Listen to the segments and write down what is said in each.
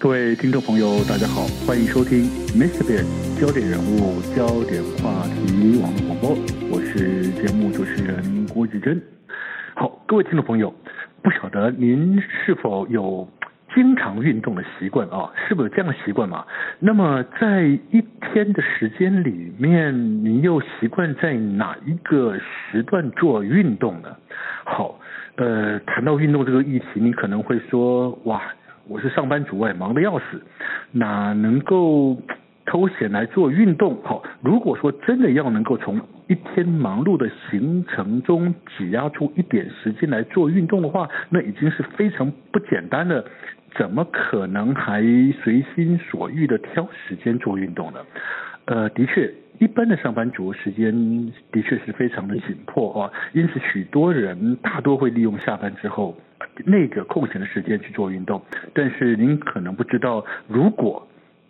各位听众朋友，大家好，欢迎收听 Mr. Big 焦点人物、焦点话题网络广播，我是节目主持人郭志珍。好，各位听众朋友，不晓得您是否有经常运动的习惯啊？是不是有这样的习惯嘛？那么在一天的时间里面，您又习惯在哪一个时段做运动呢？好，呃，谈到运动这个议题，你可能会说，哇。我是上班族哎，忙得要死，哪能够偷闲来做运动？好，如果说真的要能够从一天忙碌的行程中挤压出一点时间来做运动的话，那已经是非常不简单的。怎么可能还随心所欲的挑时间做运动呢？呃，的确，一般的上班族时间的确是非常的紧迫啊，因此许多人大多会利用下班之后。那个空闲的时间去做运动，但是您可能不知道，如果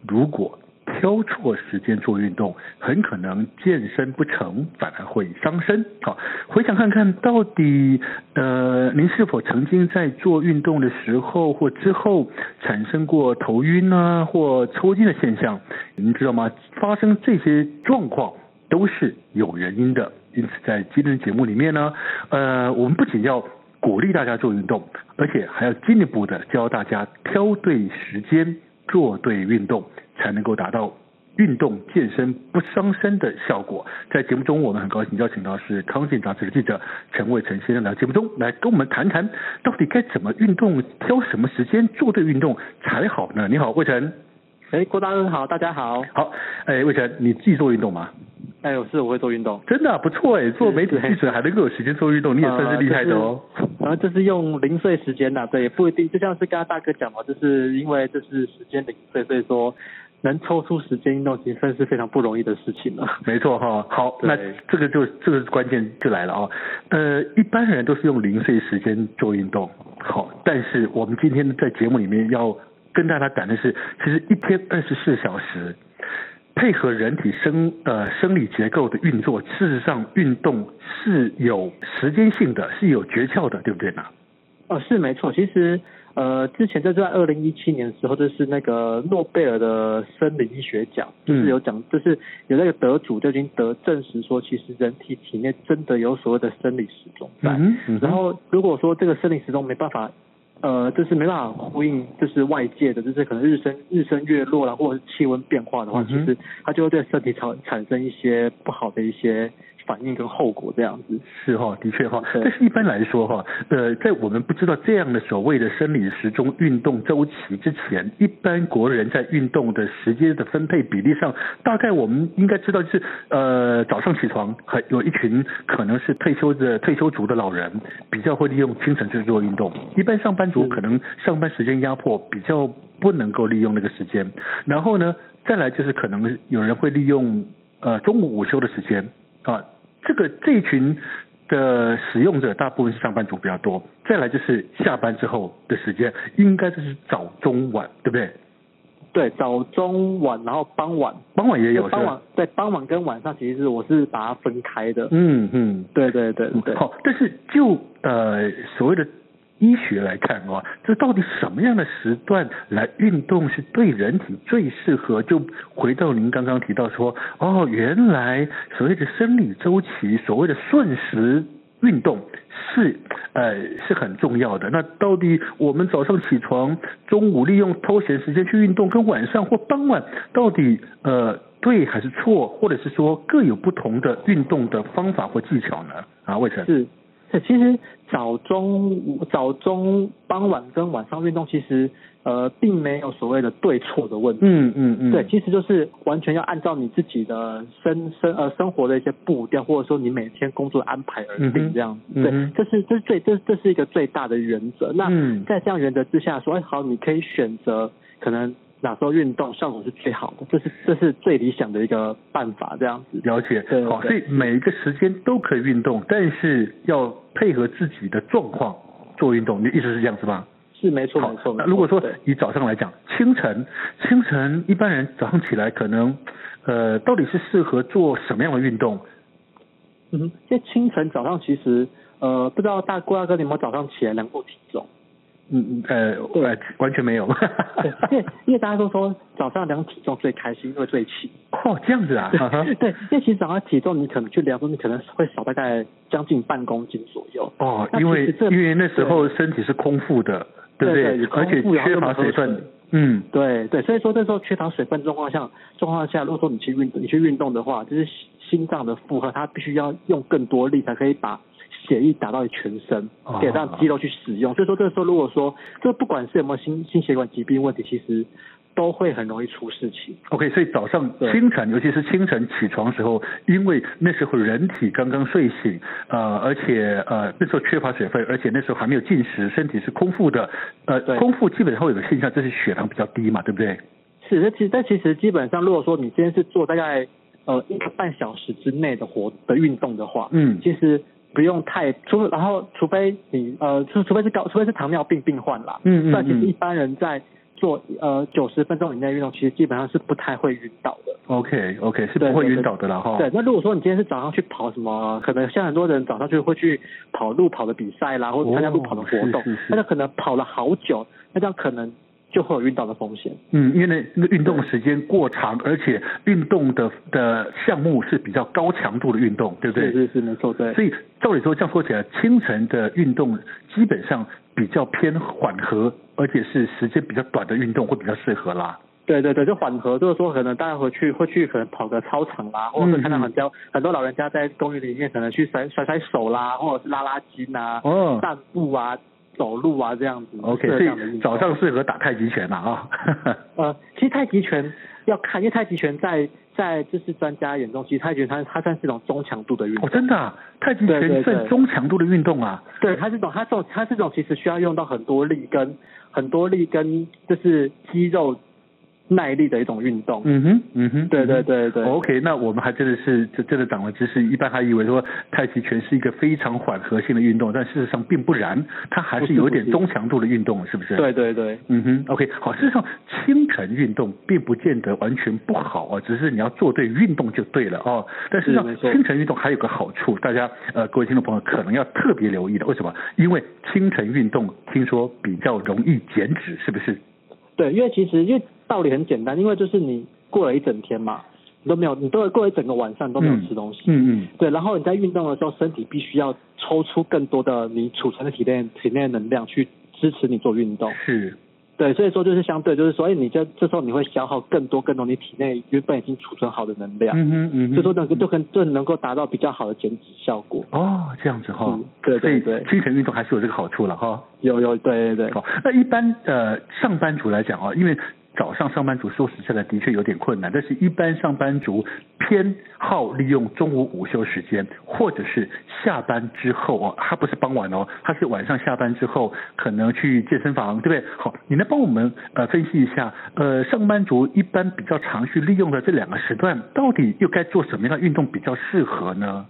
如果挑错时间做运动，很可能健身不成，反而会伤身。好，回想看看到底，呃，您是否曾经在做运动的时候或之后产生过头晕啊或抽筋的现象？您知道吗？发生这些状况都是有原因的。因此，在今天的节目里面呢，呃，我们不仅要鼓励大家做运动，而且还要进一步的教大家挑对时间做对运动，才能够达到运动健身不伤身的效果。在节目中，我们很高兴邀请到是康健杂志的记者陈卫成先生来节目中来跟我们谈谈，到底该怎么运动，挑什么时间做对运动才好呢？你好，卫成。哎，郭大哥好，大家好。好，哎，卫成，你自己做运动吗？哎，我是我会做运动，真的、啊、不错哎，做媒体记者还能够有时间做运动，你也算是厉害的哦。然后这是用零碎时间呐，对，也不一定，就像是刚刚大哥讲嘛，就是因为这是时间零碎，所以说能抽出时间运动，其实算是非常不容易的事情了。没错哈，好，那这个就这个关键就来了啊，呃，一般人都是用零碎时间做运动，好，但是我们今天在节目里面要跟大家讲的是，其实一天二十四小时。配合人体生呃生理结构的运作，事实上运动是有时间性的，是有诀窍的，对不对呢？哦，是没错。其实呃，之前在在二零一七年的时候，就是那个诺贝尔的生理医学奖，就是有讲，就是有那个得主就已经得证实说，其实人体体内真的有所谓的生理时钟在。嗯嗯。然后如果说这个生理时钟没办法。呃，就是没办法呼应，就是外界的，就是可能日升日升月落啦，或者是气温变化的话，嗯、其实它就会对身体产产生一些不好的一些。反应跟后果这样子是哈，的确哈。但是一般来说哈，呃，在我们不知道这样的所谓的生理时钟运动周期之前，一般国人在运动的时间的分配比例上，大概我们应该知道就是呃早上起床，还有一群可能是退休的退休族的老人，比较会利用清晨去做运动。一般上班族可能上班时间压迫，比较不能够利用那个时间。然后呢，再来就是可能有人会利用呃中午午休的时间啊。这个这一群的使用者大部分是上班族比较多，再来就是下班之后的时间，应该就是早中晚，对不对？对，早中晚，然后傍晚，傍晚也有，傍晚对，傍晚跟晚上其实是我是把它分开的。嗯嗯，对对对对。好，但是就呃所谓的。医学来看啊，这到底什么样的时段来运动是对人体最适合？就回到您刚刚提到说，哦，原来所谓的生理周期，所谓的顺时运动是呃是很重要的。那到底我们早上起床、中午利用偷闲时间去运动，跟晚上或傍晚到底呃对还是错？或者是说各有不同的运动的方法或技巧呢？啊，魏成是。其实早中早中傍晚跟晚上运动，其实呃并没有所谓的对错的问题。嗯嗯嗯。对，其实就是完全要按照你自己的生生呃生活的一些步调，或者说你每天工作的安排而定这样子。嗯、对，这是这是最这这是一个最大的原则。那在这样原则之下说，哎好，你可以选择可能。哪时候运动效果是最好的？这是这是最理想的一个办法，这样子。了解，好，所以每一个时间都可以运动，但是要配合自己的状况做运动。你的意思是这样子吗？是没错，没错。那如果说以早上来讲，清晨，清晨一般人早上起来可能，呃，到底是适合做什么样的运动？嗯哼，在清晨早上其实，呃，不知道大郭大哥你有没有早上起来量过体重？嗯嗯呃呃完全没有。对，因为因为大家都说早上量体重最开心，因为最轻。哦，这样子啊。对，因为其实早上体重你可能去量说你可能会少大概将近半公斤左右。哦，因为因为那时候身体是空腹的，对不对？对对而且缺乏水分。嗯，对对，所以说这时候缺乏水分状况下状况下，如果说你去运你去运动的话，就是心脏的负荷，它必须要用更多力才可以把。血液打到全身，可以让肌肉去使用。所以说，这个时候如果说，这不管是有没有心心血管疾病问题，其实都会很容易出事情。OK，所以早上清晨，尤其是清晨起床时候，因为那时候人体刚刚睡醒，呃，而且呃那时候缺乏水分，而且那时候还没有进食，身体是空腹的，呃，空腹基本上会有个现象，就是血糖比较低嘛，对不对？是，那其实但其实基本上，如果说你今天是做大概呃一个半小时之内的活的运动的话，嗯，其实。不用太除，然后除非你呃，除除非是高，除非是糖尿病病患啦。嗯嗯。但其实一般人在做呃九十分钟以内运动，其实基本上是不太会晕倒的。OK OK，是不会晕倒的了哈。对，那如果说你今天是早上去跑什么，可能像很多人早上就会去跑路跑的比赛啦，或者参加路跑的活动，那就可能跑了好久，那这样可能。就会有晕倒的风险。嗯，因为那那个运动时间过长，而且运动的的项目是比较高强度的运动，对不对？是是是，没错，对。所以照理说，这样说起来，清晨的运动基本上比较偏缓和，而且是时间比较短的运动会比较适合啦。对对对，就缓和，就是说可能大家回去会去可能跑个操场啦，或者是看到很多、嗯、很多老人家在公园里面可能去甩甩甩手啦，或者是拉拉筋啊，哦，散步啊。走路啊，这样子。OK，所以早上适合打太极拳嘛啊。呃，其实太极拳要看，因为太极拳在在就是专家眼中，其实太极拳它它算是一种中强度的运动。哦，真的啊，太极拳算中强度的运动啊。对，它这种它这种它这种其实需要用到很多力跟很多力跟就是肌肉。耐力的一种运动。嗯哼，嗯哼，对对对对。OK，那我们还真的是这真的长了知识。一般还以为说太极拳是一个非常缓和性的运动，但事实上并不然，它还是有一点中强度的运动，是不是？对对对。嗯哼，OK，好。事实上，清晨运动并不见得完全不好啊，只是你要做对运动就对了哦。但是上，清晨运动还有个好处，大家呃各位听众朋友可能要特别留意的。为什么？因为清晨运动听说比较容易减脂，是不是？对，因为其实因为。道理很简单，因为就是你过了一整天嘛，你都没有，你都会过了一整个晚上都没有吃东西，嗯嗯，嗯，对，然后你在运动的时候，身体必须要抽出更多的你储存的体内体内能量去支持你做运动，是，对，所以说就是相对就是所以你这这时候你会消耗更多更多你体内原本已经储存好的能量，嗯嗯嗯，所以说能够就跟就能够达到比较好的减脂效果。哦，这样子哈、哦，对对对，清晨运动还是有这个好处了哈，有有对对对，好，那一般呃上班族来讲啊，因为早上上班族说实在的，的确有点困难。但是，一般上班族偏好利用中午午休时间，或者是下班之后哦，他不是傍晚哦，他是晚上下班之后，可能去健身房，对不对？好，你来帮我们呃分析一下，呃，上班族一般比较常去利用的这两个时段，到底又该做什么样的运动比较适合呢？